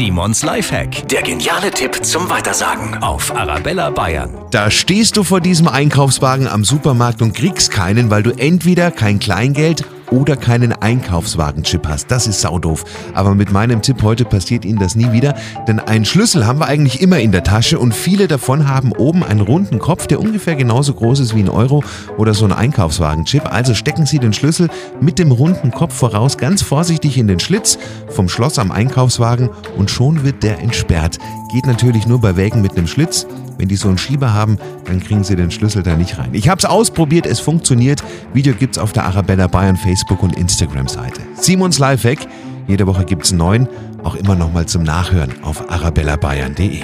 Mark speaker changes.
Speaker 1: Simons Lifehack. Der geniale Tipp zum Weitersagen auf Arabella Bayern.
Speaker 2: Da stehst du vor diesem Einkaufswagen am Supermarkt und kriegst keinen, weil du entweder kein Kleingeld oder keinen Einkaufswagenchip hast. Das ist saudoof. Aber mit meinem Tipp heute passiert Ihnen das nie wieder, denn einen Schlüssel haben wir eigentlich immer in der Tasche und viele davon haben oben einen runden Kopf, der ungefähr genauso groß ist wie ein Euro oder so ein Einkaufswagenchip. Also stecken Sie den Schlüssel mit dem runden Kopf voraus ganz vorsichtig in den Schlitz vom Schloss am Einkaufswagen und schon wird der entsperrt. Geht natürlich nur bei Wägen mit einem Schlitz. Wenn die so einen Schieber haben, dann kriegen sie den Schlüssel da nicht rein. Ich habe es ausprobiert, es funktioniert. Video gibt's auf der Arabella Bayern Facebook und Instagram Seite. Simons Lifehack. Jede Woche gibt's einen neuen, auch immer noch mal zum Nachhören auf arabellabayern.de.